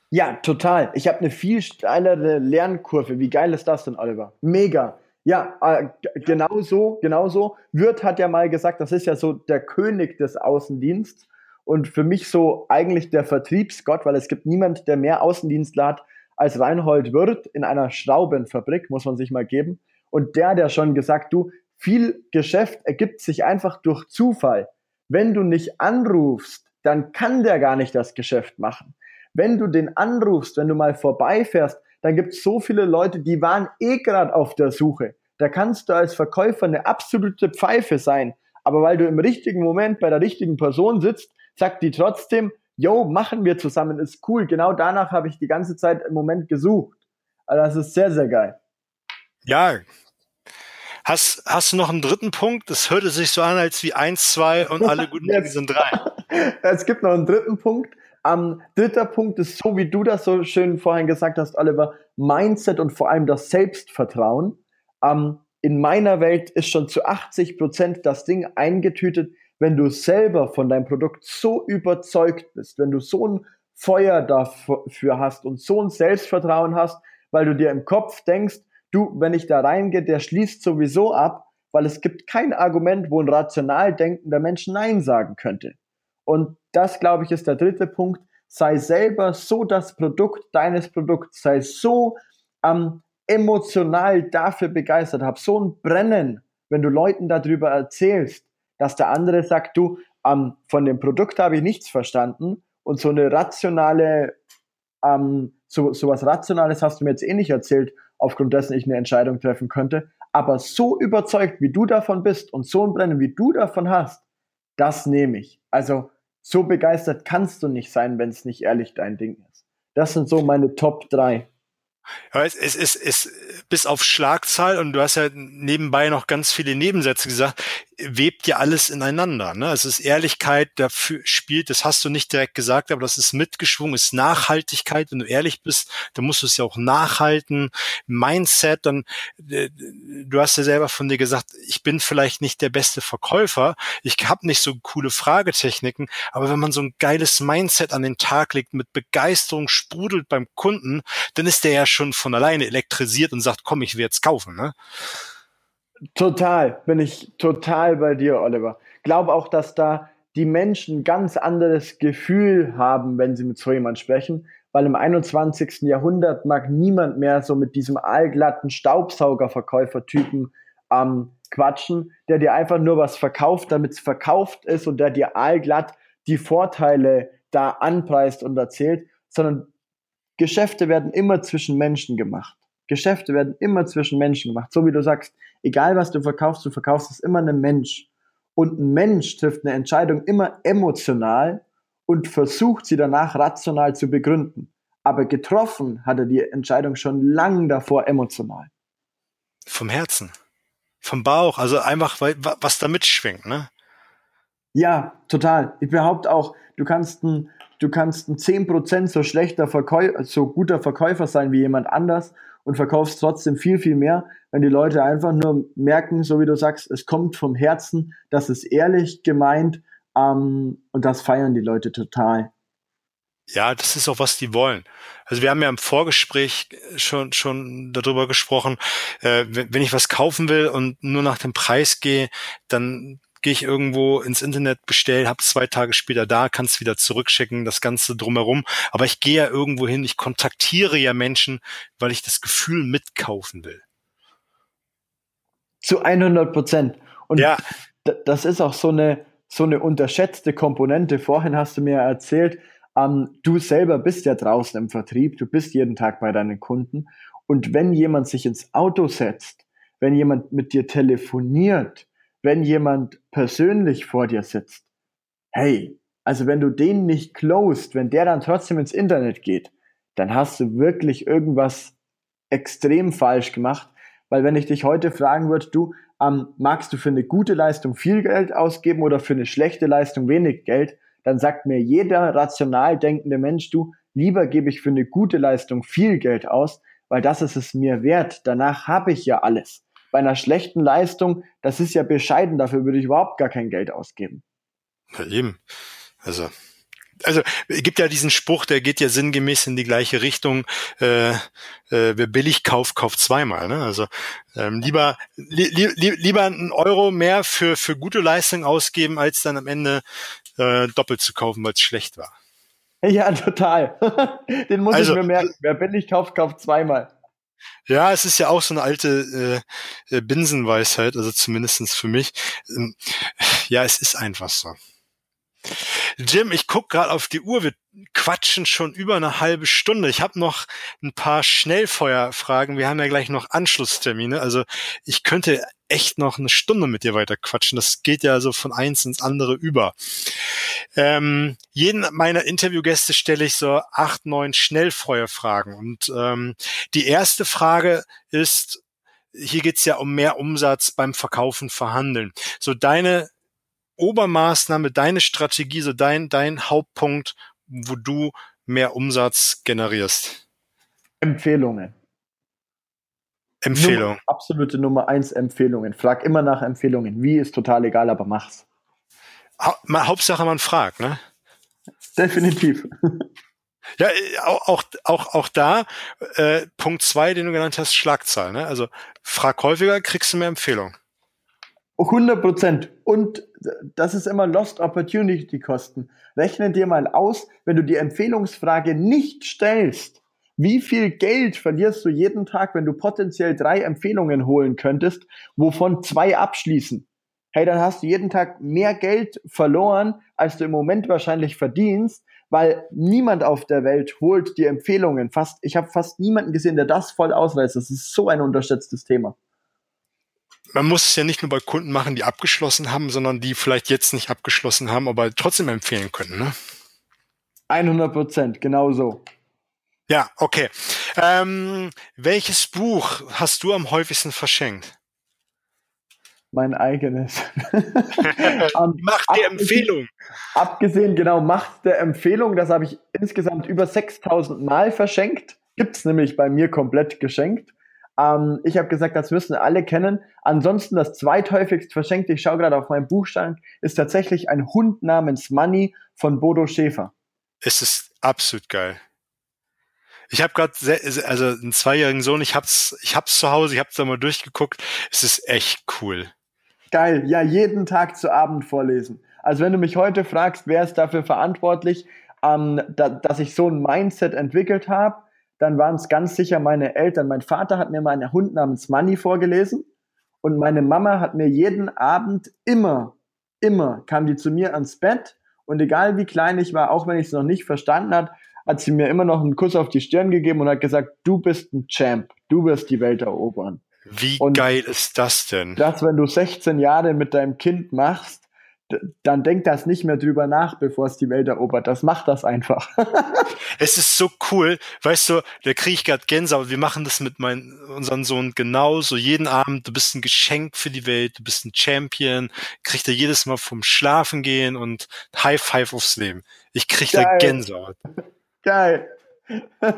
Ja, total. Ich habe eine viel steilere Lernkurve. Wie geil ist das denn, Oliver? Mega. Ja, äh, genau so, genau so. Wirth hat ja mal gesagt, das ist ja so der König des Außendienstes und für mich so eigentlich der Vertriebsgott, weil es gibt niemand, der mehr Außendienstler hat als Reinhold Wirth in einer Schraubenfabrik, muss man sich mal geben. Und der, der schon gesagt, du, viel Geschäft ergibt sich einfach durch Zufall. Wenn du nicht anrufst, dann kann der gar nicht das Geschäft machen. Wenn du den anrufst, wenn du mal vorbeifährst, dann gibt es so viele Leute, die waren eh gerade auf der Suche. Da kannst du als Verkäufer eine absolute Pfeife sein. Aber weil du im richtigen Moment bei der richtigen Person sitzt, sagt die trotzdem, yo, machen wir zusammen, ist cool. Genau danach habe ich die ganze Zeit im Moment gesucht. Also das ist sehr, sehr geil. Ja. Hast, hast du noch einen dritten Punkt? Das hörte sich so an, als wie eins, zwei und alle guten Dinge sind drei. es gibt noch einen dritten Punkt. Ähm, dritter Punkt ist so, wie du das so schön vorhin gesagt hast, Oliver, Mindset und vor allem das Selbstvertrauen. Ähm, in meiner Welt ist schon zu 80 Prozent das Ding eingetütet, wenn du selber von deinem Produkt so überzeugt bist, wenn du so ein Feuer dafür hast und so ein Selbstvertrauen hast, weil du dir im Kopf denkst, du, wenn ich da reingehe, der schließt sowieso ab, weil es gibt kein Argument, wo ein rational denkender Mensch Nein sagen könnte. Und das, glaube ich, ist der dritte Punkt. Sei selber so das Produkt deines Produkts. Sei so ähm, emotional dafür begeistert. Hab so ein Brennen, wenn du Leuten darüber erzählst, dass der andere sagt, du, ähm, von dem Produkt habe ich nichts verstanden und so eine rationale, ähm, so, so was Rationales hast du mir jetzt eh nicht erzählt, aufgrund dessen ich eine Entscheidung treffen könnte. Aber so überzeugt, wie du davon bist und so ein Brennen, wie du davon hast, das nehme ich. Also so begeistert kannst du nicht sein, wenn es nicht ehrlich dein Ding ist. Das sind so meine Top 3. Ja, es, es, es, es, bis auf Schlagzahl und du hast ja nebenbei noch ganz viele Nebensätze gesagt. Webt ja alles ineinander. Ne? Es ist Ehrlichkeit, dafür spielt, das hast du nicht direkt gesagt, aber das ist mitgeschwungen, ist Nachhaltigkeit. Wenn du ehrlich bist, dann musst du es ja auch nachhalten. Mindset, dann, äh, du hast ja selber von dir gesagt, ich bin vielleicht nicht der beste Verkäufer, ich habe nicht so coole Fragetechniken, aber wenn man so ein geiles Mindset an den Tag legt, mit Begeisterung sprudelt beim Kunden, dann ist der ja schon von alleine elektrisiert und sagt, komm, ich will jetzt kaufen. Ne? Total, bin ich total bei dir, Oliver. Glaube auch, dass da die Menschen ganz anderes Gefühl haben, wenn sie mit so jemand sprechen, weil im 21. Jahrhundert mag niemand mehr so mit diesem allglatten Staubsaugerverkäufertypen ähm, quatschen, der dir einfach nur was verkauft, damit es verkauft ist und der dir allglatt die Vorteile da anpreist und erzählt, sondern Geschäfte werden immer zwischen Menschen gemacht. Geschäfte werden immer zwischen Menschen gemacht. So wie du sagst, egal was du verkaufst, du verkaufst es immer einem Mensch. Und ein Mensch trifft eine Entscheidung immer emotional und versucht sie danach rational zu begründen. Aber getroffen hat er die Entscheidung schon lang davor emotional. Vom Herzen. Vom Bauch. Also einfach, was da mitschwingt, ne? Ja, total. Ich behaupte auch, du kannst ein, du kannst ein 10% so schlechter Verkäufer, so guter Verkäufer sein wie jemand anders und verkaufst trotzdem viel, viel mehr, wenn die Leute einfach nur merken, so wie du sagst, es kommt vom Herzen, das ist ehrlich gemeint ähm, und das feiern die Leute total. Ja, das ist auch, was die wollen. Also wir haben ja im Vorgespräch schon, schon darüber gesprochen, äh, wenn ich was kaufen will und nur nach dem Preis gehe, dann gehe ich irgendwo ins Internet, bestell, habe zwei Tage später da, kann es wieder zurückschicken, das Ganze drumherum. Aber ich gehe ja irgendwo hin, ich kontaktiere ja Menschen, weil ich das Gefühl mitkaufen will. Zu 100 Prozent. Und ja. das ist auch so eine, so eine unterschätzte Komponente. Vorhin hast du mir erzählt, ähm, du selber bist ja draußen im Vertrieb, du bist jeden Tag bei deinen Kunden. Und wenn jemand sich ins Auto setzt, wenn jemand mit dir telefoniert, wenn jemand persönlich vor dir sitzt, hey, also wenn du den nicht closed, wenn der dann trotzdem ins Internet geht, dann hast du wirklich irgendwas extrem falsch gemacht. Weil wenn ich dich heute fragen würde, du, ähm, magst du für eine gute Leistung viel Geld ausgeben oder für eine schlechte Leistung wenig Geld, dann sagt mir jeder rational denkende Mensch, du, lieber gebe ich für eine gute Leistung viel Geld aus, weil das ist es mir wert. Danach habe ich ja alles bei einer schlechten Leistung, das ist ja bescheiden, dafür würde ich überhaupt gar kein Geld ausgeben. Ja, eben. Also, also gibt ja diesen Spruch, der geht ja sinngemäß in die gleiche Richtung. Äh, äh, wer billig kauft, kauft zweimal. Ne? Also ähm, lieber li, li, lieber einen Euro mehr für für gute Leistung ausgeben, als dann am Ende äh, doppelt zu kaufen, weil es schlecht war. Ja, total. Den muss also, ich mir merken. Wer billig kauft, kauft zweimal. Ja, es ist ja auch so eine alte äh, äh, Binsenweisheit, also zumindestens für mich. Ähm, ja, es ist einfach so. Jim, ich guck gerade auf die Uhr. Wir quatschen schon über eine halbe Stunde. Ich habe noch ein paar Schnellfeuerfragen. Wir haben ja gleich noch Anschlusstermine. Also ich könnte echt noch eine Stunde mit dir weiter quatschen. Das geht ja so von eins ins andere über. Ähm, jeden meiner Interviewgäste stelle ich so acht, neun Schnellfeuerfragen. Und ähm, die erste Frage ist, hier geht's ja um mehr Umsatz beim Verkaufen, Verhandeln. So deine Obermaßnahme, deine Strategie, so dein, dein Hauptpunkt, wo du mehr Umsatz generierst? Empfehlungen. Empfehlung. Nummer, absolute Nummer eins Empfehlungen. Frag immer nach Empfehlungen. Wie ist total egal, aber mach's. Ha Hauptsache man fragt, ne? Definitiv. Ja, äh, auch, auch, auch da, äh, Punkt zwei, den du genannt hast, Schlagzahl. Ne? Also frag häufiger, kriegst du mehr Empfehlung. 100 Prozent. Und das ist immer Lost Opportunity Kosten. Rechne dir mal aus, wenn du die Empfehlungsfrage nicht stellst, wie viel Geld verlierst du jeden Tag, wenn du potenziell drei Empfehlungen holen könntest, wovon zwei abschließen? Hey, dann hast du jeden Tag mehr Geld verloren, als du im Moment wahrscheinlich verdienst, weil niemand auf der Welt holt die Empfehlungen. Fast, ich habe fast niemanden gesehen, der das voll ausreißt. Das ist so ein unterschätztes Thema man muss es ja nicht nur bei Kunden machen, die abgeschlossen haben, sondern die vielleicht jetzt nicht abgeschlossen haben, aber trotzdem empfehlen können. Ne? 100 Prozent, genau so. Ja, okay. Ähm, welches Buch hast du am häufigsten verschenkt? Mein eigenes. Macht der Empfehlung. Abgesehen, genau, Macht der Empfehlung, das habe ich insgesamt über 6000 Mal verschenkt. Gibt es nämlich bei mir komplett geschenkt. Ähm, ich habe gesagt, das müssen alle kennen. Ansonsten das zweithäufigst verschenkte, ich schaue gerade auf meinen Buchstaben, ist tatsächlich ein Hund namens Money von Bodo Schäfer. Es ist absolut geil. Ich habe gerade also einen zweijährigen Sohn, ich hab's, ich hab's zu Hause, ich hab's da mal durchgeguckt. Es ist echt cool. Geil, ja, jeden Tag zu Abend vorlesen. Also wenn du mich heute fragst, wer ist dafür verantwortlich, ähm, da, dass ich so ein Mindset entwickelt habe, dann waren es ganz sicher meine Eltern. Mein Vater hat mir mal einen Hund namens Money vorgelesen und meine Mama hat mir jeden Abend immer, immer kam die zu mir ans Bett und egal wie klein ich war, auch wenn ich es noch nicht verstanden hat, hat sie mir immer noch einen Kuss auf die Stirn gegeben und hat gesagt, du bist ein Champ, du wirst die Welt erobern. Wie und geil ist das denn? Das, wenn du 16 Jahre mit deinem Kind machst, dann denkt das nicht mehr drüber nach, bevor es die Welt erobert. Das macht das einfach. es ist so cool, weißt du, da kriege ich gerade Gänsehaut. Wir machen das mit meinem unseren Sohn genauso. Jeden Abend, du bist ein Geschenk für die Welt, du bist ein Champion, kriegt er jedes Mal vom Schlafen gehen und High Five aufs Leben. Ich krieg Geil. da Gänsehaut. Geil.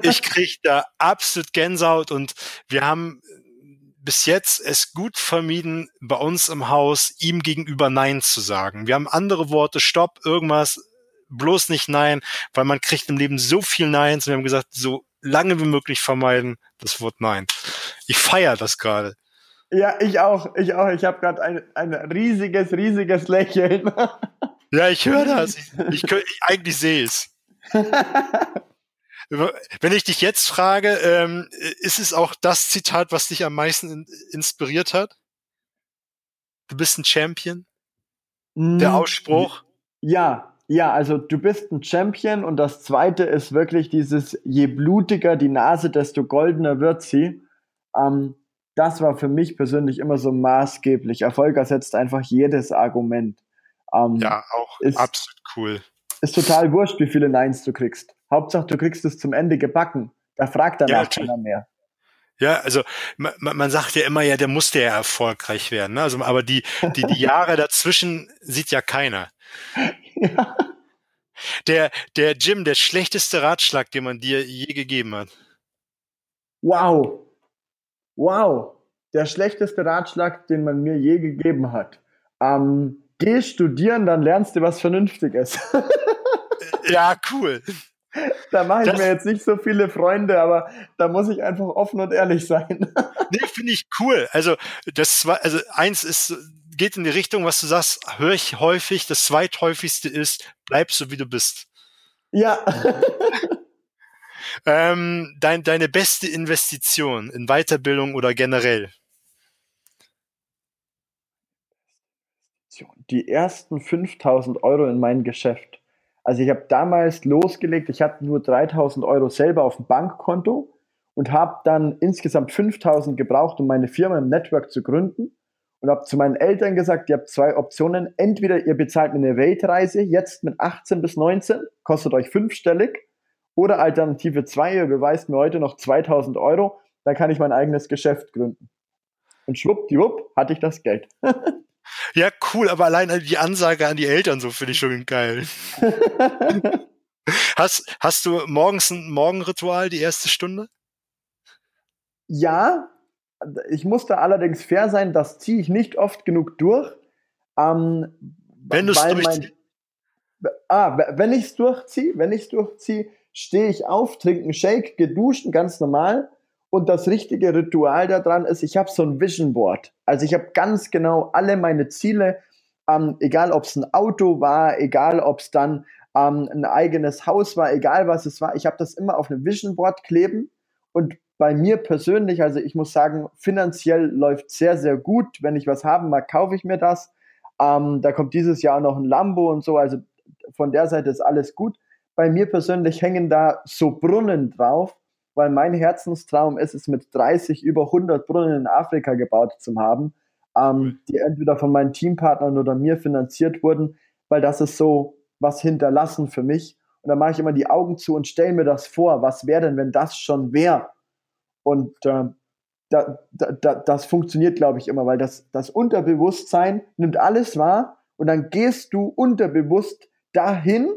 ich krieg da absolut Gänsehaut und wir haben bis jetzt es gut vermieden, bei uns im Haus ihm gegenüber Nein zu sagen. Wir haben andere Worte, Stopp, irgendwas, bloß nicht Nein, weil man kriegt im Leben so viel Neins und wir haben gesagt, so lange wie möglich vermeiden das Wort Nein. Ich feiere das gerade. Ja, ich auch, ich auch. Ich habe gerade ein, ein riesiges, riesiges Lächeln. ja, ich höre das. Ich, ich, ich eigentlich sehe es. Wenn ich dich jetzt frage, ähm, ist es auch das Zitat, was dich am meisten in, inspiriert hat? Du bist ein Champion? Der mm, Ausspruch? Ja, ja, also du bist ein Champion und das zweite ist wirklich dieses, je blutiger die Nase, desto goldener wird sie. Ähm, das war für mich persönlich immer so maßgeblich. Erfolg ersetzt einfach jedes Argument. Ähm, ja, auch ist, absolut cool. Ist total wurscht, wie viele Neins du kriegst. Hauptsache, du kriegst es zum Ende gebacken. Da fragt danach ja, keiner mehr. Ja, also man, man sagt ja immer, ja, der musste ja erfolgreich werden. Ne? Also, aber die, die, die Jahre dazwischen sieht ja keiner. Ja. Der, der Jim, der schlechteste Ratschlag, den man dir je gegeben hat. Wow. Wow. Der schlechteste Ratschlag, den man mir je gegeben hat. Ähm, geh studieren, dann lernst du was Vernünftiges. ja, cool. Da mache ich das, mir jetzt nicht so viele Freunde, aber da muss ich einfach offen und ehrlich sein. nee, finde ich cool. Also das war, also eins ist, geht in die Richtung, was du sagst, höre ich häufig. Das zweithäufigste ist, bleib so wie du bist. Ja. ähm, dein, deine beste Investition in Weiterbildung oder generell? Die ersten 5000 Euro in mein Geschäft. Also ich habe damals losgelegt, ich hatte nur 3000 Euro selber auf dem Bankkonto und habe dann insgesamt 5000 gebraucht, um meine Firma im Network zu gründen und habe zu meinen Eltern gesagt, ihr habt zwei Optionen. Entweder ihr bezahlt mir eine Weltreise, jetzt mit 18 bis 19, kostet euch fünfstellig, oder Alternative 2, ihr beweist mir heute noch 2000 Euro, dann kann ich mein eigenes Geschäft gründen. Und schwuppdiwupp hatte ich das Geld. Ja, cool, aber allein die Ansage an die Eltern so finde ich schon geil. hast, hast du morgens ein Morgenritual, die erste Stunde? Ja, ich musste allerdings fair sein, das ziehe ich nicht oft genug durch. Ähm, wenn du es durchziehst. Ah, wenn ich es durchziehe, wenn ich es durchziehe, stehe ich auf, trinke einen Shake, geduscht, ganz normal und das richtige Ritual daran ist, ich habe so ein Vision Board. Also ich habe ganz genau alle meine Ziele, ähm, egal ob es ein Auto war, egal ob es dann ähm, ein eigenes Haus war, egal was es war. Ich habe das immer auf einem Vision Board kleben. Und bei mir persönlich, also ich muss sagen, finanziell läuft sehr, sehr gut. Wenn ich was haben mag, kaufe ich mir das. Ähm, da kommt dieses Jahr noch ein Lambo und so. Also von der Seite ist alles gut. Bei mir persönlich hängen da so Brunnen drauf weil mein Herzenstraum ist es, mit 30 über 100 Brunnen in Afrika gebaut zu haben, ähm, die entweder von meinen Teampartnern oder mir finanziert wurden, weil das ist so was hinterlassen für mich. Und dann mache ich immer die Augen zu und stelle mir das vor, was wäre denn, wenn das schon wäre? Und äh, da, da, das funktioniert, glaube ich, immer, weil das, das Unterbewusstsein nimmt alles wahr und dann gehst du unterbewusst dahin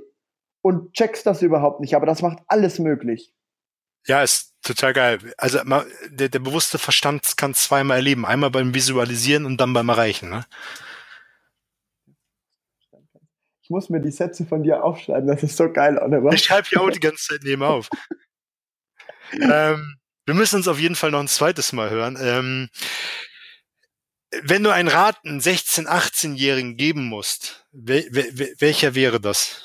und checkst das überhaupt nicht. Aber das macht alles möglich. Ja, ist total geil. Also der, der bewusste Verstand kann zweimal erleben. Einmal beim Visualisieren und dann beim Erreichen. Ne? Ich muss mir die Sätze von dir aufschreiben. Das ist so geil, Oliver. Ich schreibe ja auch die ganze Zeit neben auf. ähm, wir müssen uns auf jeden Fall noch ein zweites Mal hören. Ähm, wenn du einen Rat einen 16-, 18-Jährigen geben musst, wel, wel, welcher wäre das?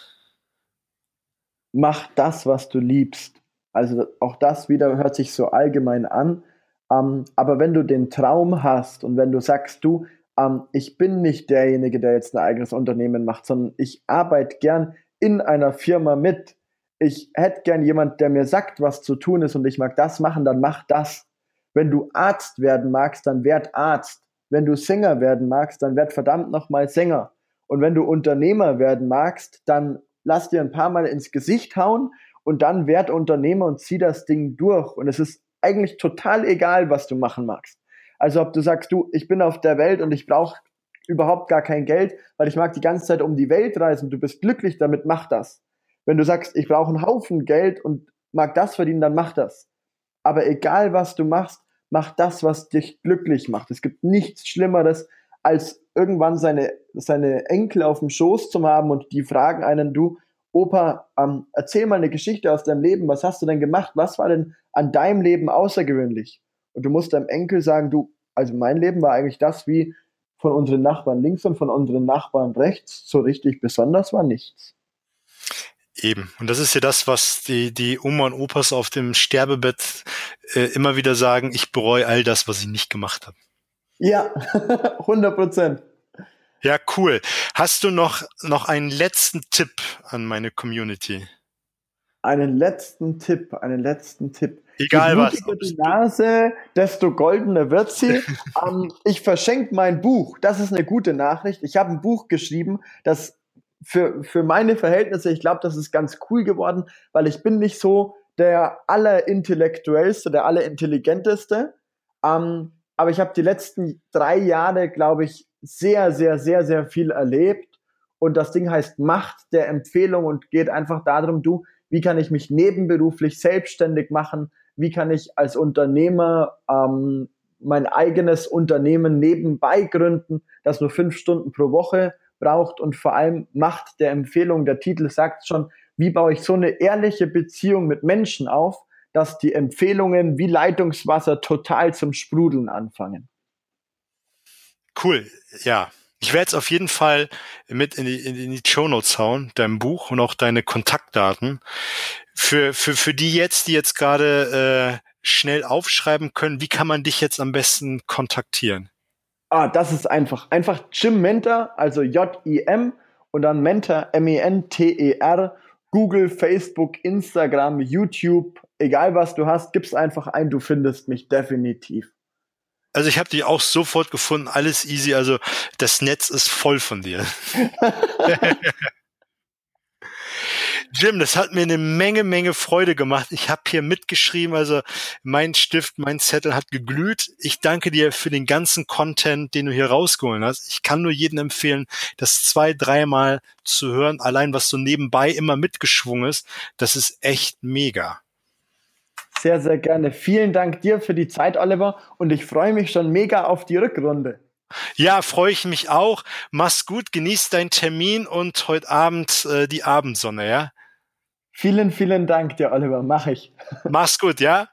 Mach das, was du liebst. Also auch das wieder hört sich so allgemein an. Ähm, aber wenn du den Traum hast und wenn du sagst, du, ähm, ich bin nicht derjenige, der jetzt ein eigenes Unternehmen macht, sondern ich arbeite gern in einer Firma mit. Ich hätte gern jemand, der mir sagt, was zu tun ist und ich mag das machen, dann mach das. Wenn du Arzt werden magst, dann werd Arzt. Wenn du Sänger werden magst, dann werd verdammt nochmal Sänger. Und wenn du Unternehmer werden magst, dann lass dir ein paar Mal ins Gesicht hauen und dann werd Unternehmer und zieh das Ding durch. Und es ist eigentlich total egal, was du machen magst. Also ob du sagst, du, ich bin auf der Welt und ich brauche überhaupt gar kein Geld, weil ich mag die ganze Zeit um die Welt reisen, du bist glücklich damit, mach das. Wenn du sagst, ich brauche einen Haufen Geld und mag das verdienen, dann mach das. Aber egal was du machst, mach das, was dich glücklich macht. Es gibt nichts Schlimmeres, als irgendwann seine, seine Enkel auf dem Schoß zu haben und die fragen einen, du, Opa, ähm, erzähl mal eine Geschichte aus deinem Leben. Was hast du denn gemacht? Was war denn an deinem Leben außergewöhnlich? Und du musst deinem Enkel sagen, du, also mein Leben war eigentlich das, wie von unseren Nachbarn links und von unseren Nachbarn rechts. So richtig besonders war nichts. Eben. Und das ist ja das, was die, die Oma und Opas auf dem Sterbebett äh, immer wieder sagen, ich bereue all das, was ich nicht gemacht habe. Ja, 100 Prozent. Ja, cool. Hast du noch, noch einen letzten Tipp an meine Community? Einen letzten Tipp, einen letzten Tipp. Egal was. die Nase, desto goldener wird sie. ähm, ich verschenke mein Buch. Das ist eine gute Nachricht. Ich habe ein Buch geschrieben, das für, für meine Verhältnisse, ich glaube, das ist ganz cool geworden, weil ich bin nicht so der allerintellektuellste, der allerintelligenteste. Ähm, aber ich habe die letzten drei Jahre, glaube ich, sehr, sehr, sehr, sehr viel erlebt. Und das Ding heißt Macht der Empfehlung und geht einfach darum, du, wie kann ich mich nebenberuflich selbstständig machen? Wie kann ich als Unternehmer ähm, mein eigenes Unternehmen nebenbei gründen, das nur fünf Stunden pro Woche braucht und vor allem Macht der Empfehlung. Der Titel sagt schon, wie baue ich so eine ehrliche Beziehung mit Menschen auf, dass die Empfehlungen wie Leitungswasser total zum Sprudeln anfangen. Cool, ja. Ich werde es auf jeden Fall mit in die, in die Show Notes hauen, dein Buch und auch deine Kontaktdaten. Für, für, für die jetzt, die jetzt gerade äh, schnell aufschreiben können, wie kann man dich jetzt am besten kontaktieren? Ah, das ist einfach. Einfach Jim Mentor, also J-I-M und dann Mentor, M-E-N-T-E-R. Google, Facebook, Instagram, YouTube, egal was du hast, gib's einfach ein, du findest mich definitiv. Also ich habe dich auch sofort gefunden, alles easy. Also das Netz ist voll von dir. Jim, das hat mir eine Menge, Menge Freude gemacht. Ich habe hier mitgeschrieben, also mein Stift, mein Zettel hat geglüht. Ich danke dir für den ganzen Content, den du hier rausgeholt hast. Ich kann nur jedem empfehlen, das zwei, dreimal zu hören. Allein was so nebenbei immer mitgeschwungen ist, das ist echt mega. Sehr, sehr gerne. Vielen Dank dir für die Zeit, Oliver. Und ich freue mich schon mega auf die Rückrunde. Ja, freue ich mich auch. Mach's gut, genieß deinen Termin und heute Abend äh, die Abendsonne, ja? Vielen, vielen Dank dir, Oliver. Mach ich. Mach's gut, ja?